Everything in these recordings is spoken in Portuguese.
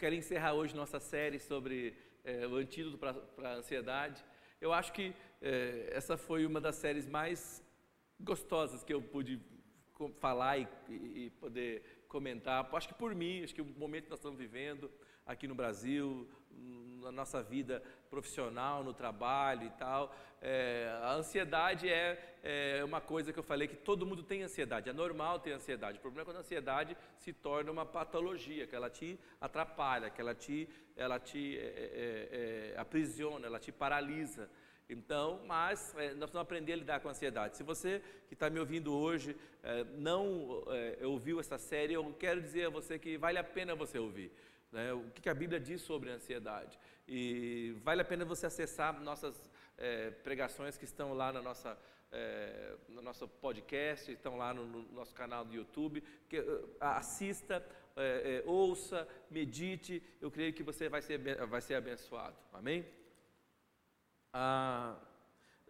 quero encerrar hoje nossa série sobre é, o antídoto para a ansiedade. Eu acho que é, essa foi uma das séries mais gostosas que eu pude falar e, e, poder comentar. Acho que por mim, acho que o momento que nós estamos vivendo aqui no Brasil, na nossa vida profissional, no trabalho e tal, é, a ansiedade é, é, uma coisa que eu falei que todo mundo tem ansiedade, é normal ter ansiedade. O problema é quando a ansiedade se torna uma patologia, que ela te atrapalha, que ela te, ela te é, é, é aprisiona, ela te paralisa. Então, mas é, nós vamos aprender a lidar com a ansiedade. Se você que está me ouvindo hoje é, não é, ouviu essa série, eu quero dizer a você que vale a pena você ouvir. Né? O que a Bíblia diz sobre a ansiedade. E vale a pena você acessar nossas é, pregações que estão lá na nossa, é, no nosso podcast, estão lá no, no nosso canal do YouTube. Que, assista, é, ouça, medite. Eu creio que você vai ser, vai ser abençoado. Amém? Ah,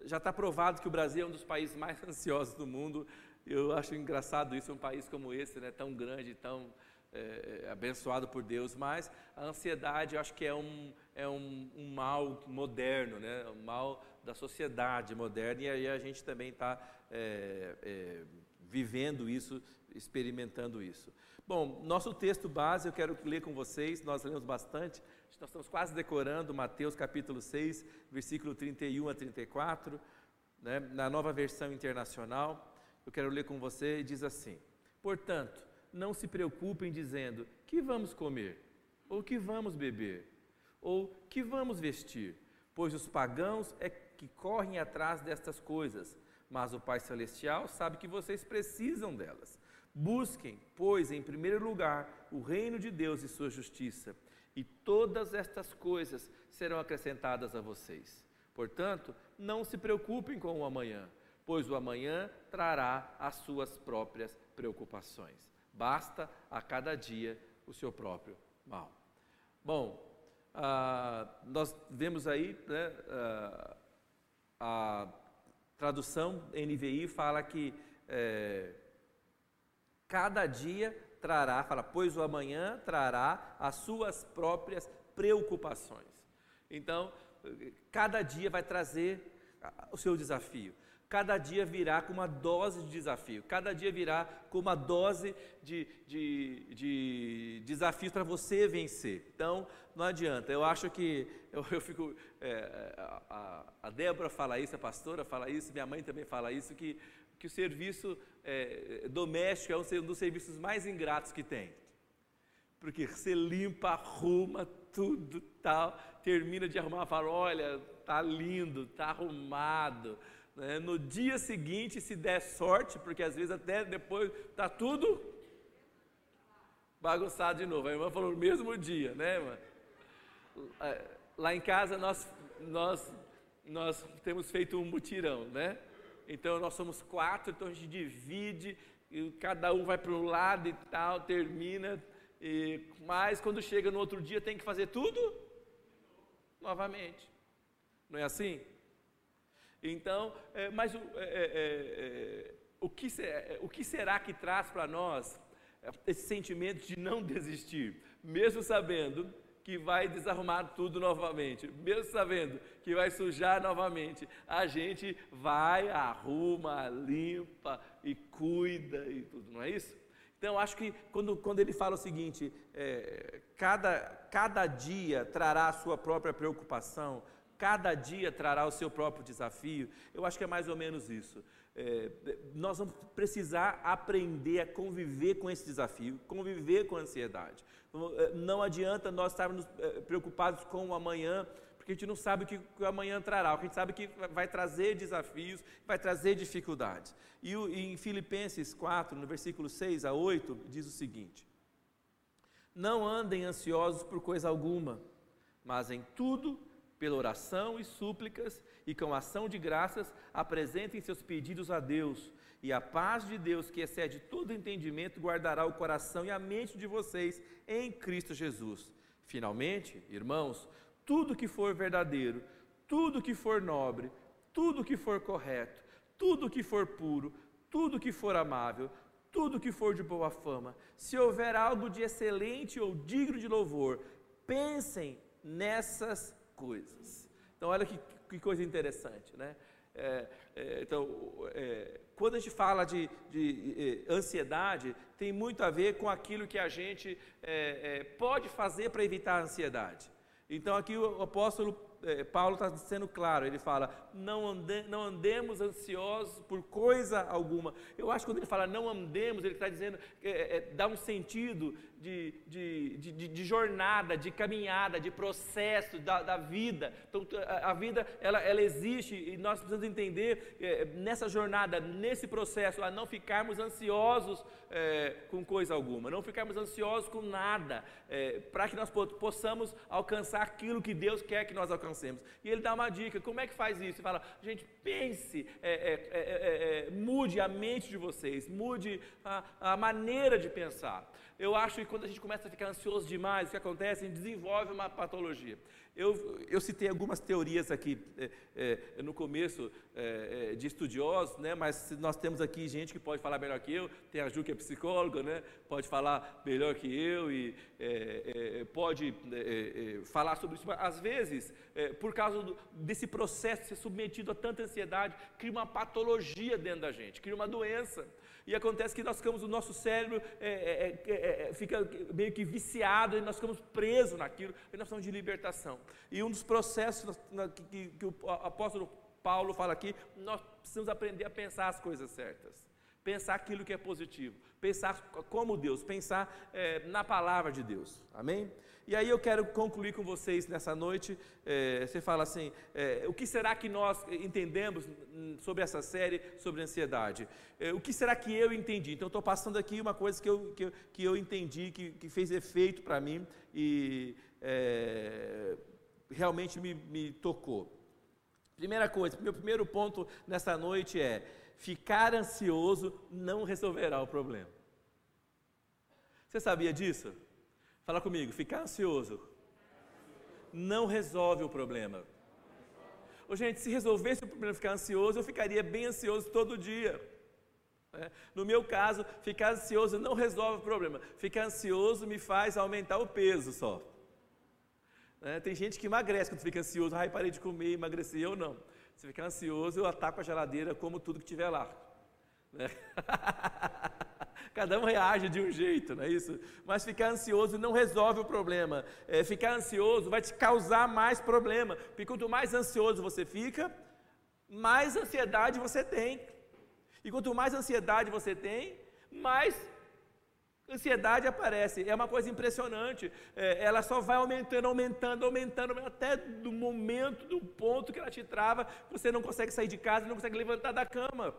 já está provado que o Brasil é um dos países mais ansiosos do mundo. Eu acho engraçado isso, um país como esse, né, tão grande, tão é, é, abençoado por Deus, mas a ansiedade eu acho que é um, é um, um mal moderno, né, um mal da sociedade moderna, e aí a gente também está é, é, vivendo isso, experimentando isso. Bom, nosso texto base eu quero ler com vocês, nós lemos bastante, nós estamos quase decorando Mateus capítulo 6, versículo 31 a 34, né, na nova versão internacional. Eu quero ler com você diz assim: Portanto, não se preocupem dizendo: que vamos comer, ou que vamos beber, ou que vamos vestir, pois os pagãos é que correm atrás destas coisas, mas o Pai Celestial sabe que vocês precisam delas. Busquem, pois, em primeiro lugar, o reino de Deus e sua justiça e todas estas coisas serão acrescentadas a vocês. Portanto, não se preocupem com o amanhã, pois o amanhã trará as suas próprias preocupações. Basta a cada dia o seu próprio mal. Bom, ah, nós vemos aí né, ah, a tradução NVI fala que é, cada dia trará, fala, pois o amanhã trará as suas próprias preocupações. Então, cada dia vai trazer o seu desafio. Cada dia virá com uma dose de desafio, cada dia virá com uma dose de, de, de desafios para você vencer. Então, não adianta. Eu acho que, eu, eu fico, é, a, a Débora fala isso, a pastora fala isso, minha mãe também fala isso, que que o serviço é, doméstico é um dos serviços mais ingratos que tem. Porque você limpa, arruma tudo, tal, termina de arrumar, fala, olha, tá lindo, tá arrumado. Né? No dia seguinte, se der sorte, porque às vezes até depois tá tudo bagunçado de novo. A irmã falou no mesmo dia, né, irmã? É, lá em casa nós, nós, nós temos feito um mutirão, né? Então nós somos quatro, então a gente divide, e cada um vai para um lado e tal, termina. E, mas quando chega no outro dia tem que fazer tudo novamente. Não é assim? Então, é, mas o, é, é, é o, que, o que será que traz para nós esse sentimento de não desistir, mesmo sabendo que vai desarrumar tudo novamente, mesmo sabendo que vai sujar novamente, a gente vai, arruma, limpa e cuida e tudo, não é isso? Então, acho que quando, quando ele fala o seguinte, é, cada, cada dia trará a sua própria preocupação, cada dia trará o seu próprio desafio, eu acho que é mais ou menos isso. É, nós vamos precisar aprender a conviver com esse desafio, conviver com a ansiedade. É, não adianta nós estarmos é, preocupados com o amanhã, porque a gente não sabe o que, o amanhã trará, a gente sabe que vai trazer desafios, vai trazer dificuldades. E em Filipenses 4, no versículo 6 a 8, diz o seguinte: Não andem ansiosos por coisa alguma, mas em tudo pela oração e súplicas e com ação de graças, apresentem seus pedidos a Deus, e a paz de Deus, que excede todo entendimento, guardará o coração e a mente de vocês em Cristo Jesus. Finalmente, irmãos, tudo que for verdadeiro, tudo que for nobre, tudo que for correto, tudo que for puro, tudo que for amável, tudo que for de boa fama, se houver algo de excelente ou digno de louvor, pensem nessas coisas. Então, olha que, que coisa interessante, né? É, é, então, é, quando a gente fala de, de, é, ansiedade, tem muito a ver com aquilo que a gente é, é, pode fazer para evitar a ansiedade. Então, aqui o apóstolo Paulo está sendo claro, ele fala: não, ande, não andemos ansiosos por coisa alguma. Eu acho que quando ele fala não andemos, ele está dizendo, dá um sentido de, de, de, de, jornada, de caminhada, de processo da, da vida. Então, a, a, vida, ela, ela existe e nós precisamos entender é, nessa jornada, nesse processo, a não ficarmos ansiosos é, com coisa alguma, não ficarmos ansiosos com nada, é, para que nós possamos alcançar aquilo que Deus quer que nós alcancemos. E ele dá uma dica: como é que faz isso? Ele fala, gente, pense, mude a mente de vocês, mude a, a maneira de pensar. Eu acho que quando a gente começa a ficar ansioso demais, o que acontece? A gente desenvolve uma patologia. Eu, eu citei algumas teorias aqui é, é, no começo é, de estudiosos, né, mas nós temos aqui gente que pode falar melhor que eu, tem a Ju que é psicóloga, né, pode falar melhor que eu e pode falar sobre isso. Mas, às vezes, por causa do, desse processo de ser submetido a tanta ansiedade, cria uma patologia dentro da gente, cria uma doença. E acontece que nós ficamos, o nosso cérebro é, é, é, é, fica meio que viciado e nós ficamos presos naquilo, e nós estamos de libertação. E um dos processos que, que o apóstolo Paulo fala aqui, nós precisamos aprender a pensar as coisas certas pensar aquilo que é positivo, pensar como Deus, pensar é, na palavra de Deus, amém? E aí eu quero concluir com vocês nessa noite. É, você fala assim: é, o que será que nós entendemos sobre essa série sobre ansiedade? O que será que eu entendi? Então, estou passando aqui uma coisa que eu, que eu, que eu entendi, que, que fez efeito para mim e realmente me, me tocou. Primeira coisa, meu primeiro ponto nessa noite é: ficar ansioso não resolverá o problema. Você sabia disso? Fala comigo, ficar ansioso não resolve o problema. Ô, gente, se resolvesse o problema ficar ansioso, eu ficaria bem ansioso todo dia. É. No meu caso, ficar ansioso não resolve o problema. Ficar ansioso me faz aumentar o peso só. É, tem gente que emagrece quando fica ansioso. Ai, parei de comer, emagreci. Eu não. Se ficar ansioso, eu ataco a geladeira, como tudo que tiver lá. Né? Cada um reage de um jeito, não é isso? Mas ficar ansioso não resolve o problema. É, ficar ansioso vai te causar mais problema. Porque quanto mais ansioso você fica, mais ansiedade você tem. E quanto mais ansiedade você tem, mais ansiedade aparece. É uma coisa impressionante. É, ela só vai aumentando, aumentando, aumentando, até do momento, do ponto que ela te trava, você não consegue sair de casa, não consegue levantar da cama.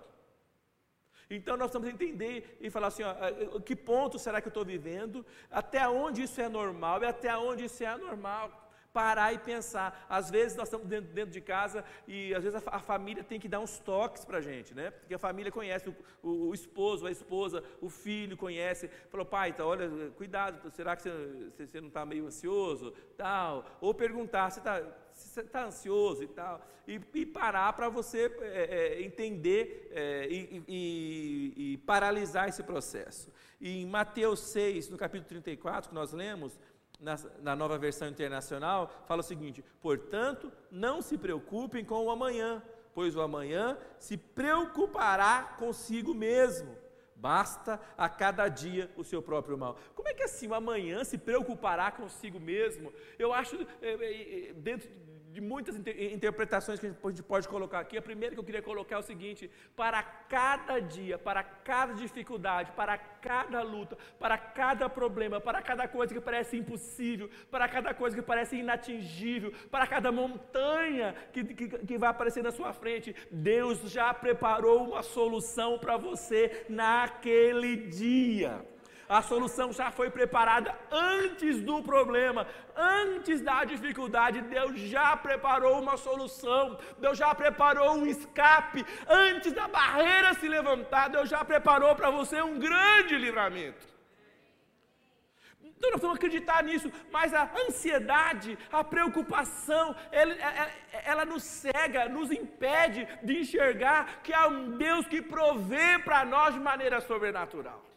Então nós precisamos entender e falar assim: ó, que ponto será que eu estou vivendo? Até onde isso é normal e até onde isso é anormal? Parar e pensar. Às vezes nós estamos dentro, dentro de casa e às vezes a, a, família tem que dar uns toques para a gente, né? Porque a família conhece o, o, o, esposo, a esposa, o filho conhece. Falou, pai, então, olha, cuidado, será que você, você não está meio ansioso? Tal. Ou perguntar, você está você está ansioso e tal, e, e parar para você é, é, entender é, e, e, e, paralisar esse processo. E em Mateus 6, no capítulo 34, que nós lemos, na, na nova versão internacional, fala o seguinte: portanto, não se preocupem com o amanhã, pois o amanhã se preocupará consigo mesmo. Basta a cada dia o seu próprio mal. Como é que assim o amanhã se preocupará consigo mesmo? Eu acho, é, é, dentro de muitas inter interpretações que a gente pode colocar aqui. A primeira que eu queria colocar é o seguinte: para cada dia, para cada dificuldade, para cada luta, para cada problema, para cada coisa que parece impossível, para cada coisa que parece inatingível, para cada montanha que, que, que vai aparecer na sua frente, Deus já preparou uma solução para você naquele dia. A solução já foi preparada antes do problema, antes da dificuldade. Deus já preparou uma solução, Deus já preparou um escape. Antes da barreira se levantar, Deus já preparou para você um grande livramento. Então nós vamos acreditar nisso, mas a ansiedade, a preocupação, ela, ela, ela, nos cega, nos impede de enxergar que há um Deus que provê para nós de maneira sobrenatural.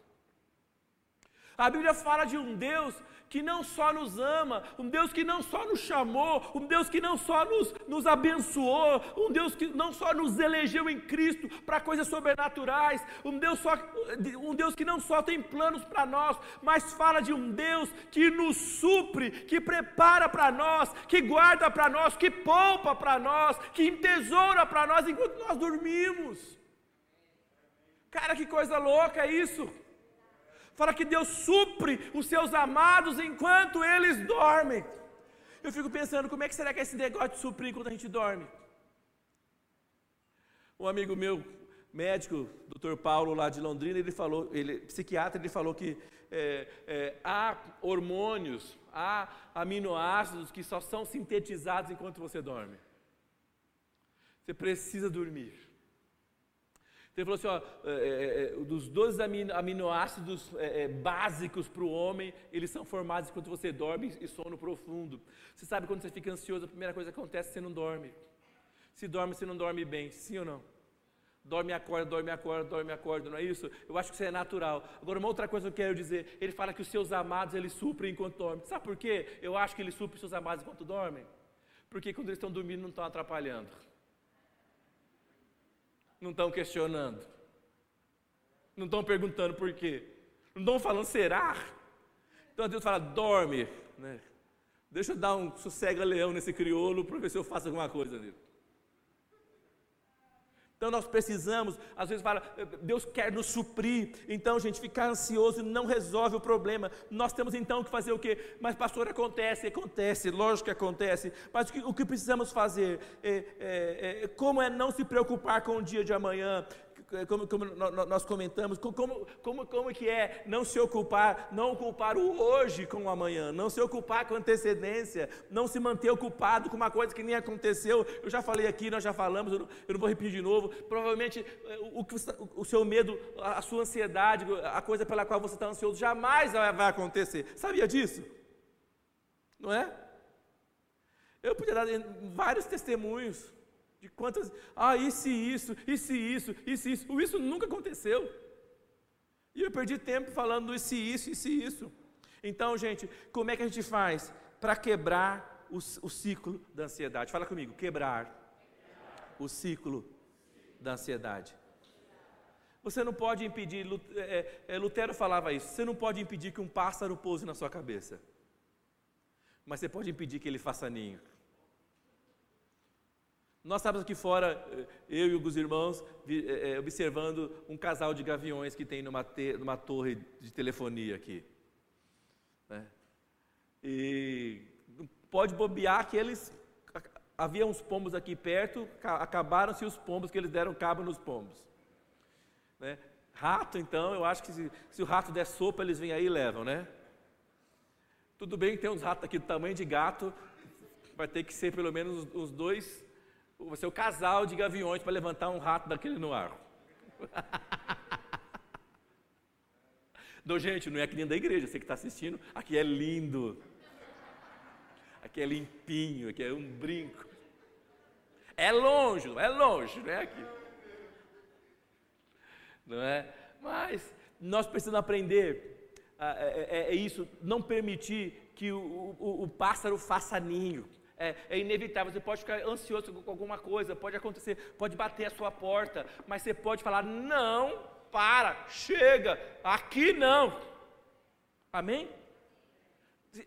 A Bíblia fala de um Deus que não só nos ama, um Deus que não só nos chamou, um Deus que não só nos, nos abençoou, um Deus que não só nos elegeu em Cristo para coisas sobrenaturais, um Deus, só, um Deus que não só tem planos para nós, mas fala de um Deus que nos supre, que prepara para nós, que guarda para nós, que poupa para nós, que entesoura para nós enquanto nós dormimos. Cara, que coisa louca isso! Fala que Deus supre os seus amados enquanto eles dormem. Eu fico pensando, como é que será que é esse negócio de suprir enquanto a gente dorme? Um amigo meu, médico, Dr. Paulo, lá de Londrina, ele falou, ele, psiquiatra, ele falou que é, é, há hormônios, há aminoácidos que só são sintetizados enquanto você dorme. Você precisa dormir. Então ele falou assim: ó, é, é, é dos 12 aminoácidos é, é, básicos para o homem, eles são formados enquanto você dorme e sono profundo. Você sabe quando você fica ansioso, a primeira coisa que acontece é você não dorme. Se dorme, você não dorme bem, sim ou não? Dorme e acorda, dorme e acorda, dorme e acorda, não é isso? Eu acho que isso é natural. Agora, uma outra coisa que eu quero dizer, ele fala que os seus amados, eles suprem enquanto dormem. Sabe por quê? Eu acho que ele supre os seus amados enquanto dormem. Porque quando eles estão dormindo, não estão atrapalhando não estão questionando, não estão perguntando por quê, não estão falando será. Então Deus fala, dorme, né? deixa eu dar um sossega-leão nesse crioulo para ver se eu faço alguma coisa nele. Então nós precisamos, às vezes fala, Deus quer nos suprir. Então, gente, ficar ansioso não resolve o problema. Nós temos então que fazer o quê? Mas, pastor, acontece, acontece, lógico que acontece. Mas o que, o que precisamos fazer? É, é, é, como é não se preocupar com o dia de amanhã? É, como, como, nós comentamos, como, como, como que é não se ocupar, não ocupar o hoje com o amanhã, não se ocupar com antecedência, não se manter ocupado com uma coisa que nem aconteceu. Eu já falei aqui, nós já falamos, eu não, eu não vou repetir de novo. Provavelmente é, o, o, o, seu medo, a sua ansiedade, a coisa pela qual você está ansioso, jamais vai acontecer. Sabia disso? Não é? Eu podia dar vários testemunhos de quantas, ah, e isso, isso e isso, isso e isso. O isso nunca aconteceu. E eu perdi tempo falando e isso, isso e isso. Então, gente, como é que a gente faz para quebrar o, o, ciclo da ansiedade? Fala comigo, quebrar o ciclo da ansiedade. Você não pode impedir, é, é, Lutero falava isso, você não pode impedir que um pássaro pouse na sua cabeça, mas você pode impedir que ele faça ninho. Nós estávamos aqui fora, eh, eu e alguns irmãos, eh, observando um casal de gaviões que tem numa, te, numa torre de telefonia aqui. Né? E pode bobear que eles. Havia uns pombos aqui perto, acabaram-se os pombos que eles deram cabo nos pombos. Né? Rato, então, eu acho que se, se, o rato der sopa, eles vêm aí e levam, né? Tudo bem que tem uns ratos aqui do tamanho de gato, vai ter que ser pelo menos os dois você o casal de gaviões para levantar um rato daquele no ar. Não, gente, não é aqui dentro da igreja, você que está assistindo, aqui é lindo. Aqui é limpinho, aqui é um brinco. É longe, é longe, não é aqui. Não é? Mas nós precisamos aprender, é, é, é isso, não permitir que o, o, o pássaro faça ninho é, é, inevitável, você pode ficar ansioso com alguma coisa, pode acontecer, pode bater a sua porta, mas você pode falar: não, para, chega, aqui não. Amém?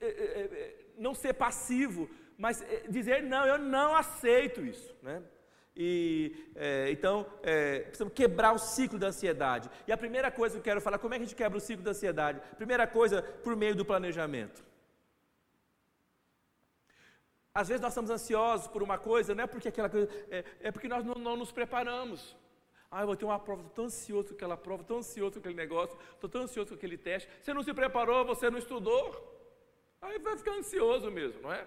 É, é, é, não ser passivo, mas dizer: não, eu não aceito isso. Né? E, é, então, é, precisamos quebrar o ciclo da ansiedade. E a primeira coisa que eu quero falar, como é que a gente quebra o ciclo da ansiedade? Primeira coisa, por meio do planejamento. Às vezes nós estamos ansiosos por uma coisa, não é porque aquela coisa, é, é porque nós não, não, nos preparamos. Ah, eu vou ter uma prova, estou tão ansioso com aquela prova, tão ansioso com aquele negócio, estou tão ansioso com aquele teste. Você não se preparou, você não estudou. Aí vai ficar ansioso mesmo, não é?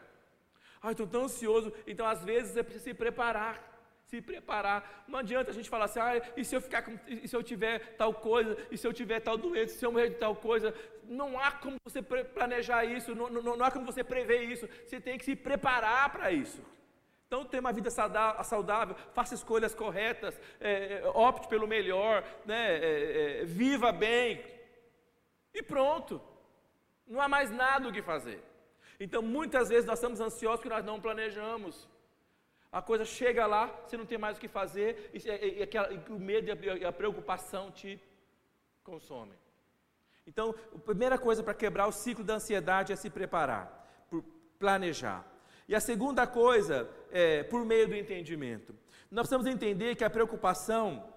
Ah, estou tão ansioso. Então, às vezes, é preciso se preparar se preparar. Não adianta a gente falar assim, ah, e se eu ficar com, e se eu tiver tal coisa, e se eu tiver tal doença, se eu morrer de tal coisa, não há como você planejar isso, não, não, não há como você prever isso. Você tem que se preparar para isso. Então, tenha uma vida saudável, faça escolhas corretas, é, é, opte pelo melhor, né, é, é, viva bem. E pronto. Não há mais nada o que fazer. Então, muitas vezes nós estamos ansiosos porque nós não planejamos. A coisa chega lá, você não tem mais o que fazer, e, e o medo e a preocupação te consomem. Então, a primeira coisa para quebrar o ciclo da ansiedade é se preparar, planejar. E a segunda coisa é por meio do entendimento. Nós precisamos entender que a preocupação,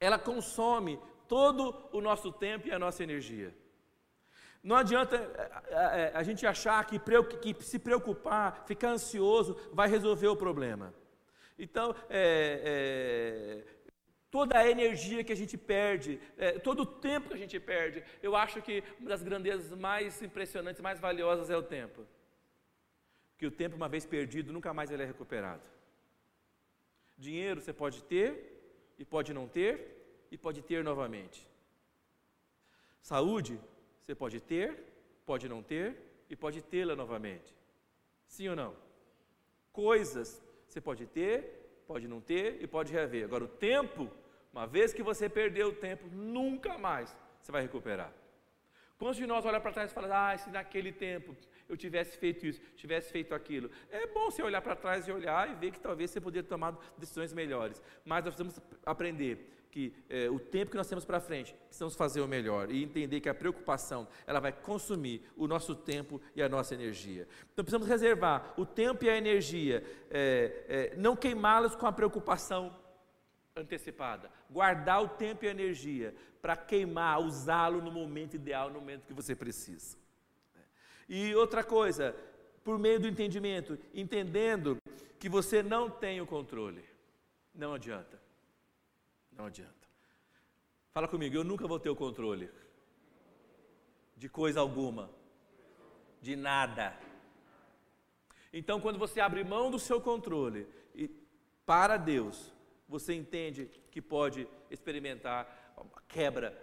ela consome todo o nosso tempo e a nossa energia. Não adianta a, é, a, é, a gente achar que, que, se preocupar, ficar ansioso, vai resolver o problema. Então, é, é, toda a energia que a gente perde, é, todo o tempo que a gente perde, eu acho que uma das grandezas mais impressionantes, mais valiosas é o tempo. Que o tempo, uma vez perdido, nunca mais ele é recuperado. Dinheiro você pode ter, e pode não ter, e pode ter novamente. Saúde, você pode ter, pode não ter, e pode tê-la novamente. Sim ou não? Coisas, você pode ter, pode não ter e pode reaver. Agora, o tempo, uma vez que você perdeu o tempo, nunca mais você vai recuperar. Quantos de nós olham para trás e falam, ah, se naquele tempo eu tivesse feito isso, tivesse feito aquilo. É bom você olhar para trás e olhar e ver que talvez você poderia tomar decisões melhores. Mas nós precisamos aprender que é, o tempo que nós temos para frente, precisamos fazer o melhor e entender que a preocupação ela vai consumir o nosso tempo e a nossa energia. Então precisamos reservar o tempo e a energia, é, é, não queimá-los com a preocupação antecipada, guardar o tempo e a energia para queimar, usá-lo no momento ideal, no momento que você precisa. E outra coisa, por meio do entendimento, entendendo que você não tem o controle, não adianta. Não adianta. Fala comigo, eu nunca vou ter o controle de coisa alguma, de nada. Então, quando você abre mão do seu controle e para Deus, você entende que pode experimentar a quebra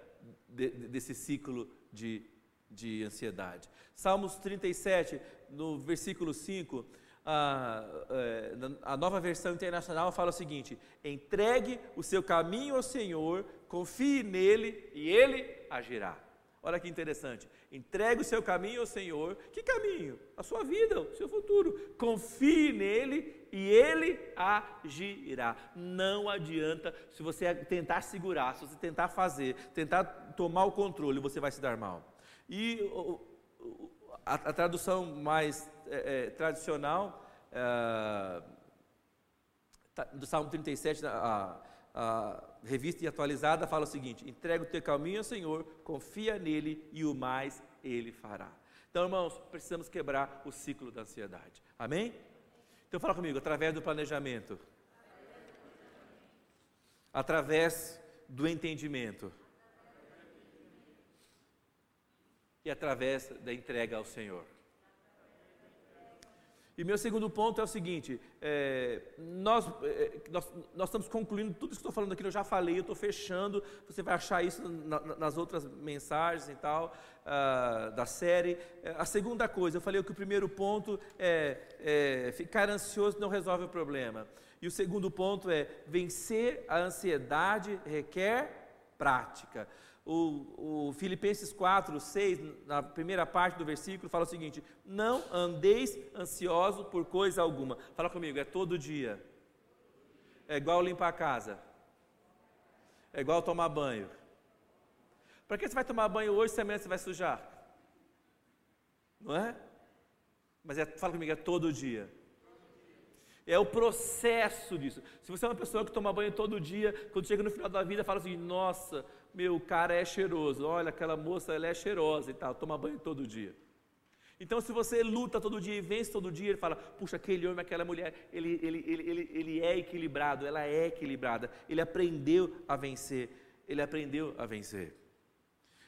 de, desse ciclo de, de ansiedade. Salmos 37, no versículo 5, a, é, a, nova versão internacional fala o seguinte: entregue o seu caminho ao Senhor, confie nele e ele agirá. Olha que interessante. Entregue o seu caminho ao Senhor. Que caminho? A sua vida, o seu futuro. Confie nele e ele agirá. Não adianta se você tentar segurar, se você tentar fazer, tentar tomar o controle, você vai se dar mal. E a, a tradução mais é, é, tradicional é, tá, do Salmo 37, a, a revista e atualizada fala o seguinte: entrega o teu caminho ao Senhor, confia nele e o mais ele fará. Então, irmãos, precisamos quebrar o ciclo da ansiedade. Amém? Então, fala comigo, através do planejamento, através do entendimento e através da entrega ao Senhor. E meu segundo ponto é o seguinte: é, nós, é, nós, nós, estamos concluindo tudo isso que estou falando aqui, eu já falei, eu estou fechando, você vai achar isso na, nas outras mensagens e tal, uh, da série. É, a segunda coisa, eu falei que o primeiro ponto é, é ficar ansioso não resolve o problema. E o segundo ponto é vencer a ansiedade requer prática. O, o, Filipenses 4, 6, na primeira parte do versículo, fala o seguinte: Não andeis ansioso por coisa alguma. Fala comigo, é todo dia. É igual limpar a casa. É igual tomar banho. Para que você vai tomar banho hoje se amanhã você vai sujar? Não é? Mas é, fala comigo, é todo dia. É o processo disso. Se você é uma pessoa que toma banho todo dia, quando chega no final da vida, fala assim: Nossa, meu cara é cheiroso, olha, aquela moça ela é cheirosa e tal, toma banho todo dia. Então, se você luta todo dia e vence todo dia, ele fala: puxa, aquele homem, aquela mulher, ele, ele, ele, ele, ele é equilibrado, ela é equilibrada, ele aprendeu a vencer, ele aprendeu a vencer.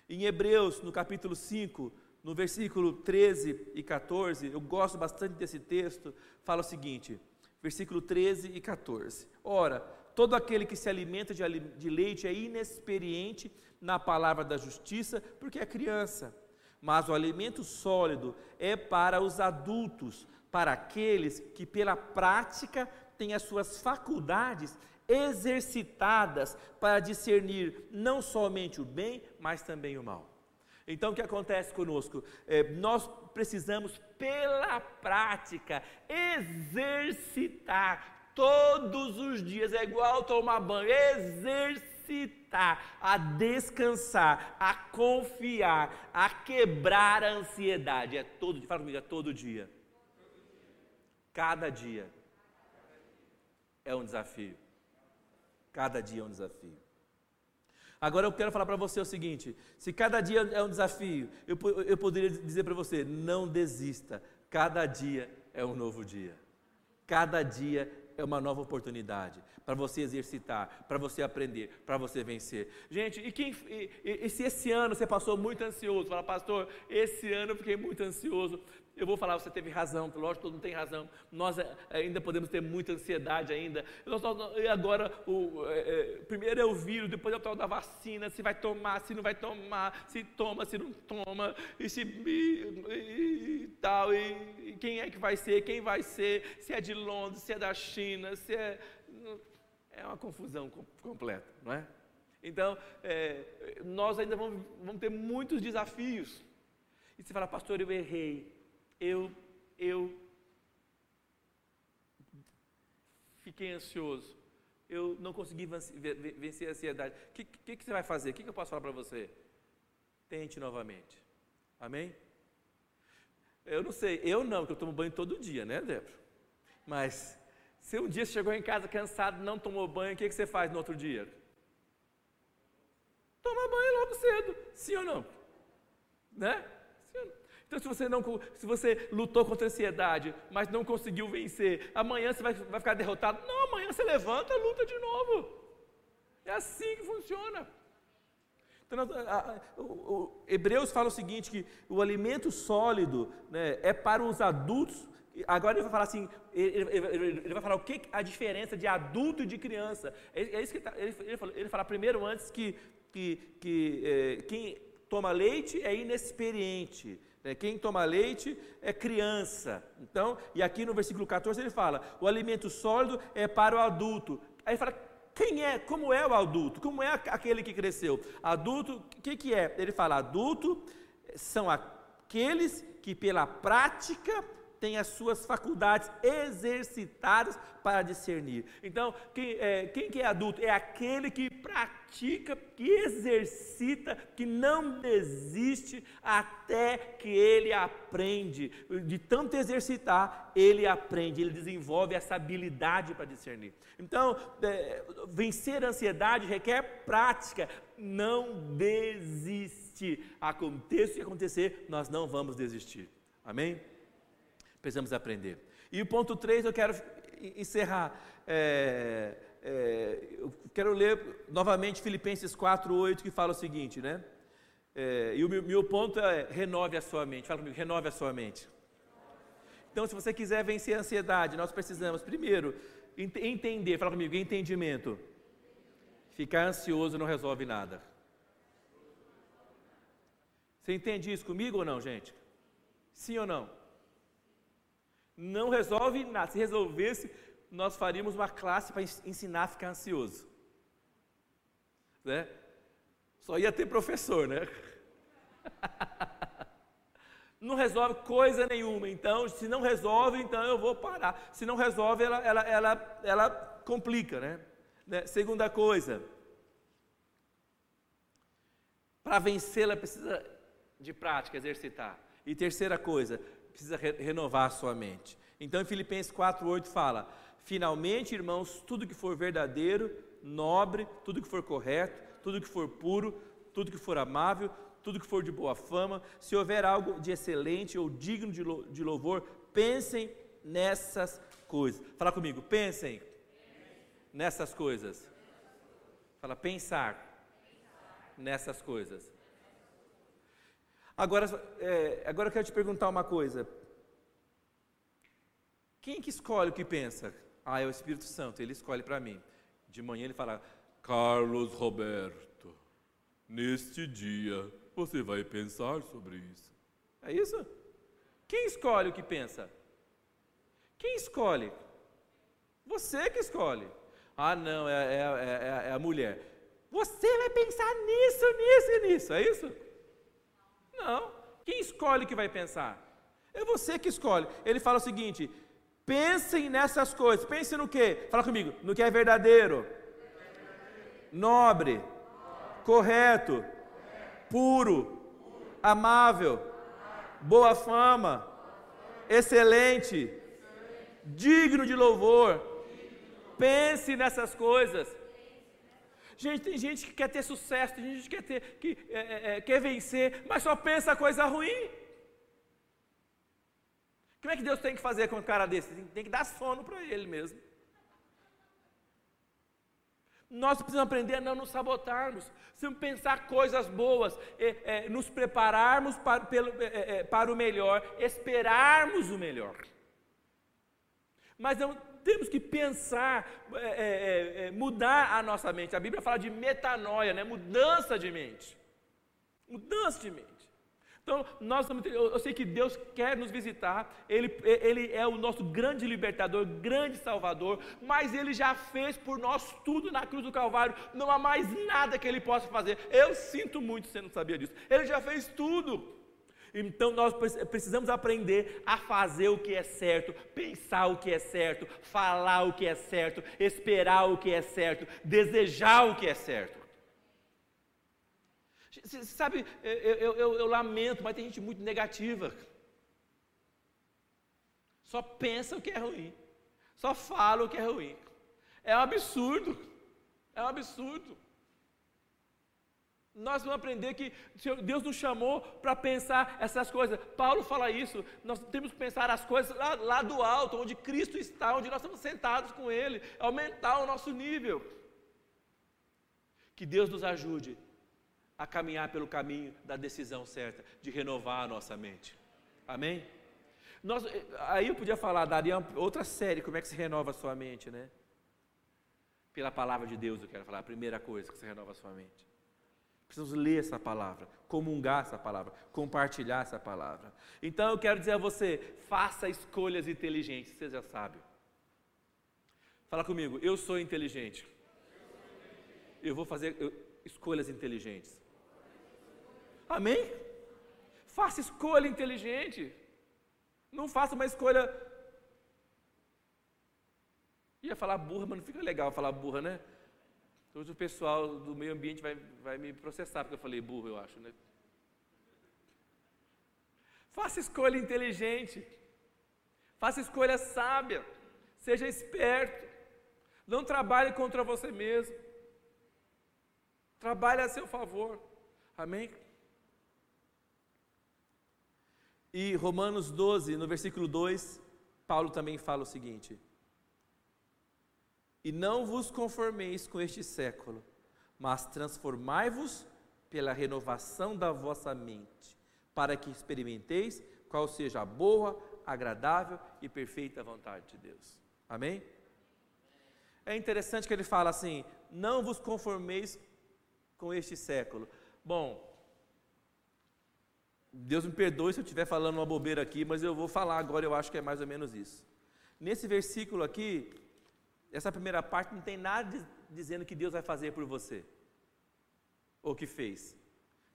Em Hebreus, no capítulo 5, no versículo 13 e 14, eu gosto bastante desse texto, fala o seguinte: versículo 13 e 14. Ora, Todo aquele que se alimenta de leite é inexperiente na palavra da justiça, porque é criança. Mas o alimento sólido é para os adultos, para aqueles que pela prática têm as suas faculdades exercitadas para discernir não somente o bem, mas também o mal. Então, o que acontece conosco? É, nós precisamos, pela prática, exercitar todos os dias, é igual tomar banho, exercitar, a descansar, a confiar, a quebrar a ansiedade. É todo dia, fala comigo, é todo dia. Cada dia é um desafio. Cada dia é um desafio. Agora eu quero falar para você o seguinte: se cada dia é um desafio, eu, eu poderia dizer para você, não desista. Cada dia é um novo dia. Cada dia é uma nova oportunidade para você exercitar, para você aprender, para você vencer. Gente, e, quem, e, e, se esse ano você passou muito ansioso, fala, pastor, esse ano eu fiquei muito ansioso, eu vou falar, você teve razão, lógico, todo mundo tem razão. Nós eh, ainda podemos ter muita ansiedade ainda. E agora, o, é, primeiro é o vírus, depois é o tal da vacina, se vai tomar, se não vai tomar, se toma, se não toma, e se e, e tal, e, e, quem é que vai ser, quem vai ser, se é de Londres, se é da China, se é. É uma confusão completa, não é? Então, é, nós ainda vamos, vamos ter muitos desafios. E você fala, pastor, eu errei eu, eu fiquei ansioso, eu não consegui vencer a ansiedade. O que, que, que, você vai fazer? O que, que eu posso falar para você? Tente novamente. Amém? Eu não sei, eu não, porque eu tomo banho todo dia, né, Débora? Mas se um dia você chegou em casa cansado, não tomou banho, o que, que você faz no outro dia? Toma banho logo cedo, sim ou não? Né? Então, se você, não, se você lutou contra a ansiedade, mas não conseguiu vencer, amanhã você vai, vai ficar derrotado. Não, amanhã você levanta e luta de novo. É assim que funciona. Então, a, a, o, o, Hebreus fala o seguinte: que o alimento sólido né, é para os adultos. Agora ele vai falar assim, ele, ele, ele, vai falar o que a diferença de adulto e de criança. É, é isso que ele, tá, ele, fala, ele fala primeiro antes que, que, que é, quem toma leite é inexperiente. É, quem toma leite é criança. Então, e aqui no versículo 14 ele fala: o alimento sólido é para o adulto. Aí ele fala: quem é? Como é o adulto? Como é aquele que cresceu? Adulto, o que, que é? Ele fala: adulto são aqueles que pela prática tem as suas faculdades exercitadas para discernir. Então, quem, é, quem que é adulto? É aquele que pratica, que exercita, que não desiste até que ele aprende. De tanto exercitar, ele aprende, ele desenvolve essa habilidade para discernir. Então, é, vencer a ansiedade requer prática, não desiste. Aconteça o que acontecer, nós não vamos desistir. Amém? Precisamos aprender. E o ponto 3 eu quero encerrar. É, é, eu quero ler novamente Filipenses 4, 8, que fala o seguinte, né? É, e o meu, meu, ponto é renove a sua mente. Fala comigo, renove a sua mente. Então, se você quiser vencer a ansiedade, nós precisamos, primeiro, ent entender, fala comigo, entendimento. Ficar ansioso não resolve nada. Você entende isso comigo ou não, gente? Sim ou não? Não resolve nada. Se resolvesse, nós faríamos uma classe para ensinar a ficar ansioso. Né? Só ia ter professor, né? não resolve coisa nenhuma. Então, se não resolve, então eu vou parar. Se não resolve, ela, ela, ela, ela complica, né? né? Segunda coisa, para vencê-la precisa de prática, exercitar. E terceira coisa, precisa re renovar a sua mente. Então, em Filipenses 4:8 fala: "Finalmente, irmãos, tudo que for verdadeiro, nobre, tudo que for correto, tudo que for puro, tudo que for amável, tudo que for de boa fama, se houver algo de excelente ou digno de, louvor, pensem nessas coisas. Fala comigo, pensem nessas coisas. Fala, pensar nessas coisas. Agora, é, agora eu quero te perguntar uma coisa. Quem que escolhe o que pensa? Ah, é o Espírito Santo, ele escolhe para mim. De manhã ele fala, Carlos Roberto, neste dia você vai pensar sobre isso. É isso? Quem escolhe o que pensa? Quem escolhe? Você que escolhe. Ah, não, é, é, é, é a mulher. Você vai pensar nisso, nisso e nisso, é isso? Não. Quem escolhe que vai pensar? É você que escolhe. Ele fala o seguinte: pensem nessas coisas. Pense no que? Fala comigo. No que é verdadeiro, nobre, correto, puro, amável, boa fama, excelente, digno de louvor. Pense nessas coisas. Gente, tem gente que quer ter sucesso, tem gente que quer, ter, que, é, é, é quer vencer, mas só pensa coisa ruim. Como é que Deus tem que fazer com um cara desse? Tem que dar sono para ele mesmo. Nós precisamos aprender a não nos sabotarmos, precisamos pensar coisas boas, é, é, nos prepararmos para, pelo, é, para o melhor, esperarmos o melhor. Mas não temos que pensar, mudar a nossa mente. A Bíblia fala de metanoia, né? mudança de mente. Mudança de mente. Então, nós, eu sei que Deus quer nos visitar, Ele, Ele é o nosso grande libertador, grande salvador, mas Ele já fez por nós tudo na cruz do Calvário, não há mais nada que Ele possa fazer. Eu sinto muito, você não sabia disso. Ele já fez tudo. Então nós precisamos aprender a fazer o que é certo, pensar o que é certo, falar o que é certo, esperar o que é certo, desejar o que é certo. Sabe, eu, eu, eu, lamento, mas tem gente muito negativa. Só pensa o que é ruim. Só fala o que é ruim. É um absurdo. É um absurdo. Nós vamos aprender que Deus nos chamou para pensar essas coisas. Paulo fala isso. Nós temos que pensar as coisas lá, lá, do alto, onde Cristo está, onde nós estamos sentados com Ele, aumentar o nosso nível. Que Deus nos ajude a caminhar pelo caminho da decisão certa, de renovar a nossa mente. Amém? Nós, eh, aí eu podia falar, daria outra série, como é que se renova a sua mente, né? Pela palavra de Deus, eu quero falar, a primeira coisa que se renova a sua mente. Precisamos ler essa palavra, comungar essa palavra, compartilhar essa palavra. Então eu quero dizer a você, faça escolhas inteligentes, você já sabe. Fala comigo, eu sou inteligente. Eu vou fazer escolhas inteligentes. Amém? Faça escolha inteligente. Não faça uma escolha. Ia falar burra, mas não fica legal falar burra, né? Hoje o pessoal do meio ambiente vai, vai me processar porque eu falei burro, eu acho, né? Faça escolha inteligente. Faça escolha sábia. Seja esperto. Não trabalhe contra você mesmo. Trabalhe a seu favor. Amém? E Romanos 12, no versículo 2, Paulo também fala o seguinte: E não vos conformeis com este século, mas transformai-vos pela renovação da vossa mente, para que experimenteis qual seja a boa, agradável e perfeita vontade de Deus. Amém? É interessante que ele fala assim: não vos conformeis com este século. Bom, Deus me perdoe se eu estiver falando uma bobeira aqui, mas eu vou falar agora, eu acho que é mais ou menos isso. Nesse versículo aqui, essa primeira parte não tem nada dizendo que Deus vai fazer por você, ou que fez.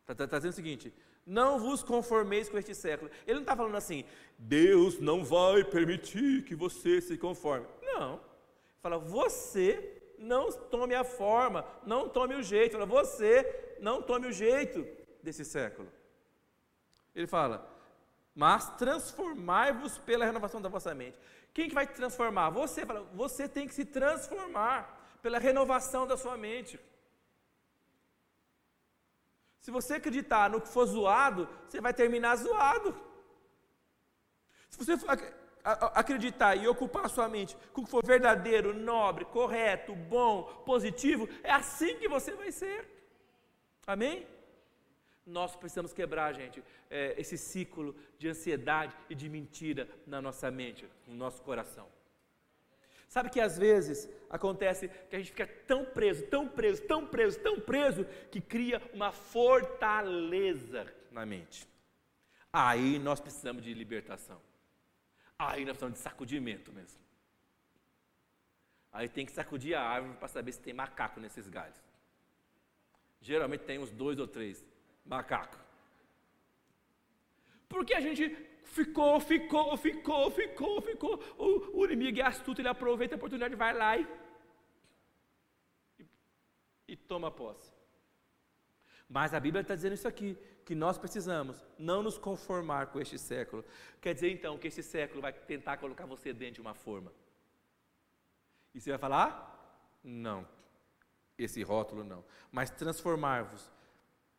Está tá, tá dizendo o seguinte: não vos conformeis com este século. Ele não está falando assim, Deus não vai permitir que você se conforme. Não. Fala, você não tome a forma, não tome o jeito. Fala, você não tome o jeito desse século. Ele fala: Mas transformai-vos pela renovação da vossa mente. Quem que vai te transformar? Você. Você tem que se transformar pela renovação da sua mente. Se você acreditar no que for zoado, você vai terminar zoado. Se você acreditar e ocupar a sua mente com o que for verdadeiro, nobre, correto, bom, positivo, é assim que você vai ser. Amém? Nós precisamos quebrar, gente, é, esse ciclo de ansiedade e de mentira na nossa mente, no nosso coração. Sabe que às vezes acontece que a gente fica tão preso, tão preso, tão preso, tão preso, que cria uma fortaleza na mente. Aí nós precisamos de libertação. Aí nós precisamos de sacudimento mesmo. Aí tem que sacudir a árvore para saber se tem macaco nesses galhos. Geralmente tem uns dois ou três macaco. Porque a gente ficou, ficou, ficou, ficou, ficou. O, o inimigo é astuto, ele aproveita a oportunidade, vai lá e, e, e toma posse. Mas a Bíblia está dizendo isso aqui, que nós precisamos não nos conformar com este século. Quer dizer então que este século vai tentar colocar você dentro de uma forma. E você vai falar: não, esse rótulo não. Mas transformar-vos,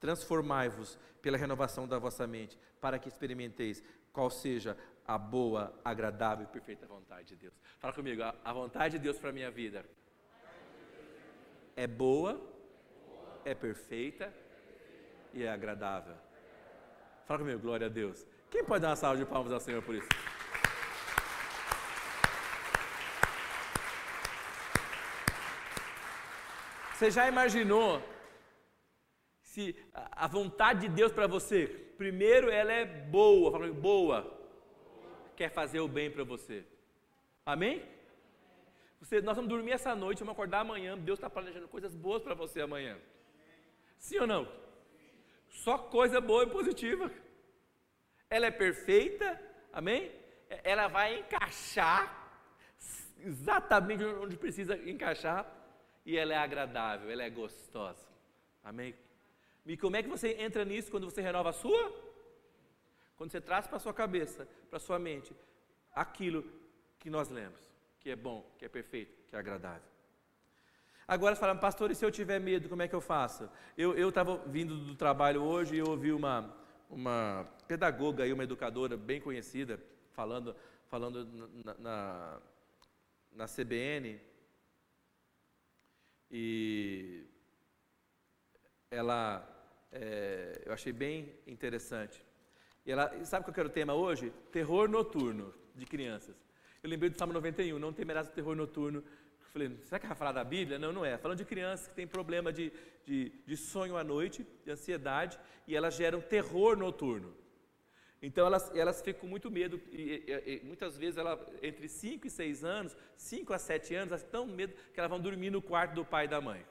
transformai-vos pela renovação da vossa mente, para que experimenteis qual seja a boa, agradável e perfeita vontade de Deus. Fala comigo, a vontade de Deus para a minha vida é boa, é perfeita e é agradável. Fala comigo, glória a Deus. Quem pode dar uma salva de palmas ao Senhor por isso? Você já imaginou se a vontade de Deus para você, primeiro ela é boa, fala boa, quer fazer o bem para você. Amém? Você, nós vamos dormir essa noite, vamos acordar amanhã, Deus está planejando coisas boas para você amanhã. Sim ou não? Só coisa boa e positiva. Ela é perfeita, amém? Ela vai encaixar exatamente onde precisa encaixar e ela é agradável, ela é gostosa. Amém? E como é que você entra nisso quando você renova a sua? Quando você traz para a sua cabeça, para a sua mente, aquilo que nós lemos, que é bom, que é perfeito, que é agradável. Agora falando, pastor, e se eu tiver medo, como é que eu faço? Eu estava vindo do trabalho hoje e ouvi uma, uma pedagoga e uma educadora bem conhecida falando, falando na, na, na CBN. E ela, é, eu achei bem interessante. E ela, sabe qual era o tema hoje? Terror noturno de crianças. Eu lembrei do Salmo 91, não temerás o terror noturno Falei, será que vai falar da Bíblia? Não, não é. Falando de crianças que têm problema de, de, de sonho à noite, de ansiedade, e elas geram terror noturno. Então elas, elas ficam com muito medo, e, e, e muitas vezes ela, entre 5 e 6 anos, 5 a 7 anos, elas estão com medo que elas vão dormir no quarto do pai e da mãe.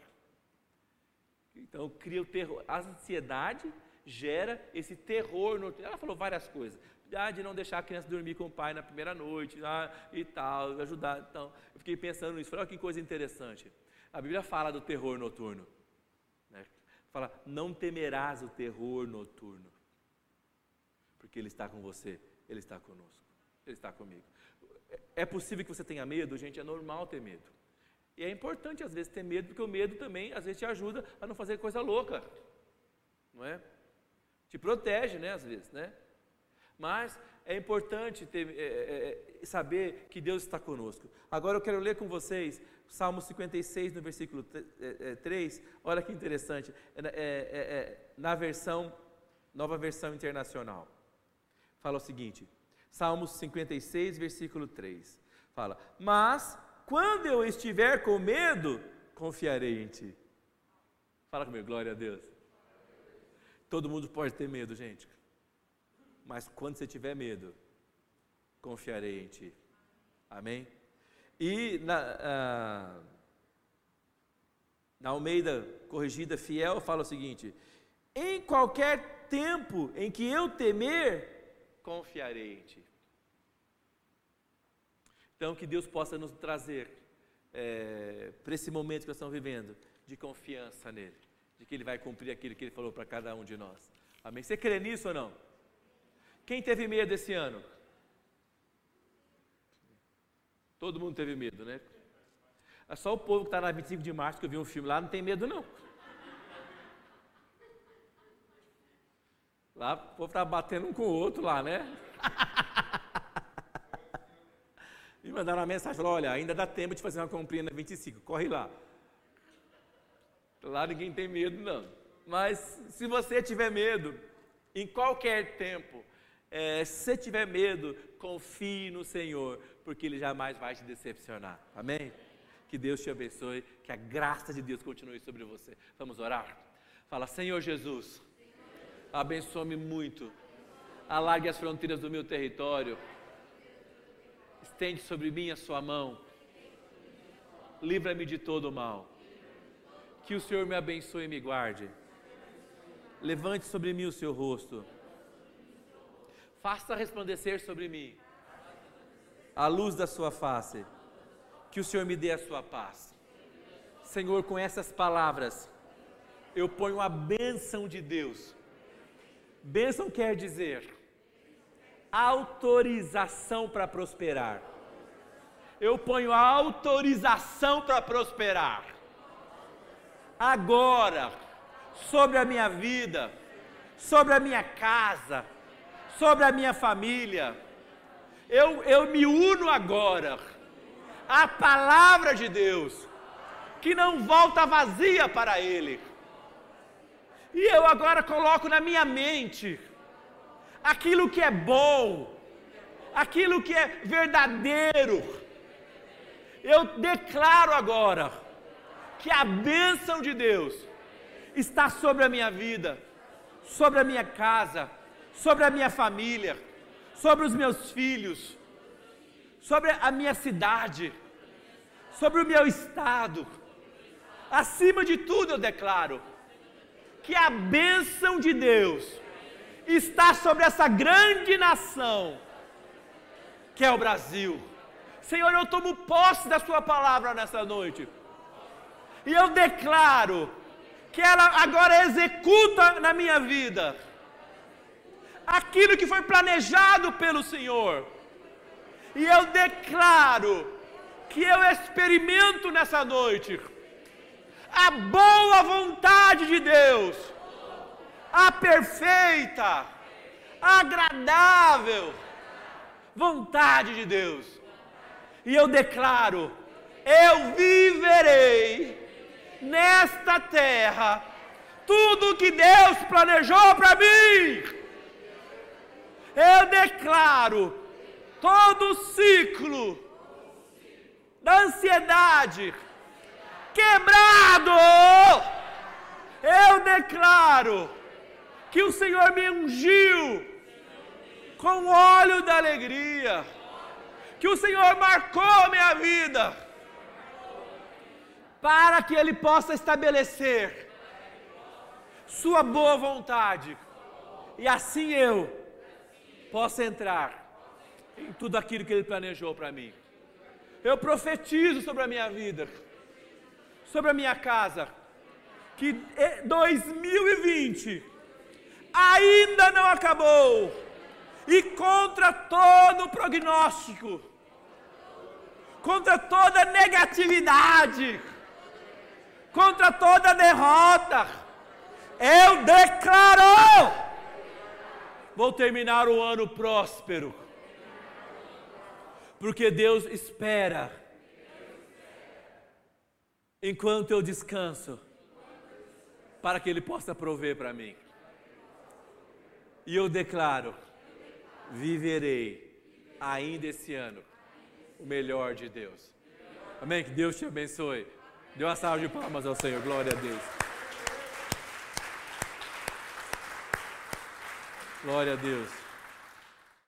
Então cria o terror. A ansiedade gera esse terror noturno. Ela falou várias coisas ah, de não deixar a criança dormir com o pai na primeira noite ah, e tal, ajudar. Então, eu fiquei pensando nisso. Falei, olha que coisa interessante. A Bíblia fala do terror noturno. Né? Fala, não temerás o terror noturno. Porque Ele está com você, Ele está conosco, Ele está comigo. É possível que você tenha medo, gente, é normal ter medo. E é importante às vezes ter medo, porque o medo também às vezes te ajuda a não fazer coisa louca. Não é? Te protege, né, às vezes, né? Mas é importante ter, é, é, é saber que Deus está conosco. Agora eu quero ler com vocês Salmo 56, no versículo 3. É, Olha que interessante. É, na versão, nova versão internacional. Fala o seguinte: Salmo 56, versículo 3. Fala: Mas quando eu estiver com medo, confiarei em ti. Fala comigo, glória a Deus. Todo mundo pode ter medo, gente mas quando você tiver medo, confiarei em Ti. Amém? E na, ah, na Almeida Corrigida Fiel fala o seguinte: em qualquer tempo em que eu temer, confiarei em Ti. Então, que Deus possa nos trazer é, para esse momento que nós estamos vivendo, de confiança nele, de que Ele vai cumprir aquilo que Ele falou para cada um de nós. Amém? Você crê nisso ou não? Quem teve medo esse ano? Todo mundo teve medo, né? É só o povo que está na 25 de março que eu vi um filme lá, não tem medo não. Lá o povo está batendo um com o outro lá, né? Me mandaram uma mensagem, falaram, olha, ainda dá tempo de fazer uma comprinha na 25, corre lá. Lá ninguém tem medo não. Mas se você tiver medo, em qualquer tempo, é, se tiver medo, confie no Senhor, porque Ele jamais vai te decepcionar. Amém? Que Deus te abençoe, que a graça de Deus continue sobre você. Vamos orar? Fala, Senhor Jesus, abençoe-me muito, alargue as fronteiras do meu território, estende sobre mim a sua mão, livra-me de todo o mal. Que o Senhor me abençoe e me guarde. Levante sobre mim o seu rosto faça resplandecer sobre mim a luz da sua face, que o Senhor me dê a sua paz. Senhor, com essas palavras, eu ponho a bênção de Deus. Bênção quer dizer autorização para prosperar. Eu ponho a autorização para prosperar. Agora, sobre a minha vida, sobre a minha casa, sobre a minha família. Eu, eu me uno agora à palavra de Deus, que não volta vazia para Ele. E eu agora coloco na minha mente aquilo que é bom, aquilo que é verdadeiro. Eu declaro agora que a bênção de Deus está sobre a minha vida, sobre a minha casa, sobre a minha família, sobre os meus filhos, sobre a minha cidade, sobre o meu estado. Acima de tudo, eu declaro que a bênção de Deus está sobre essa grande nação, que é o Brasil. Senhor, eu tomo posse da Sua palavra nessa noite, e eu declaro que ela agora executa na minha vida aquilo que foi planejado pelo Senhor. E eu declaro que eu experimento nessa noite a boa vontade de Deus, a perfeita, agradável vontade de Deus. E eu declaro: eu viverei nesta terra tudo que Deus planejou para mim. Eu declaro todo o ciclo da ansiedade quebrado. Eu declaro que o Senhor me ungiu com óleo da alegria, que o Senhor marcou minha vida para que Ele possa estabelecer Sua boa vontade, e assim eu possa entrar em tudo aquilo que Ele planejou para mim. Eu profetizo sobre a minha vida, sobre a minha casa, que 2020 ainda não acabou, e contra todo prognóstico, contra toda negatividade, contra toda derrota. Eu declaro: vou terminar o ano próspero, porque Deus espera, enquanto eu descanso, para que Ele possa prover para mim. E eu declaro: viverei ainda esse ano o melhor de Deus. Amém? Que Deus te abençoe. Dê uma salva de palmas ao Senhor, glória a Deus. Glória a Deus.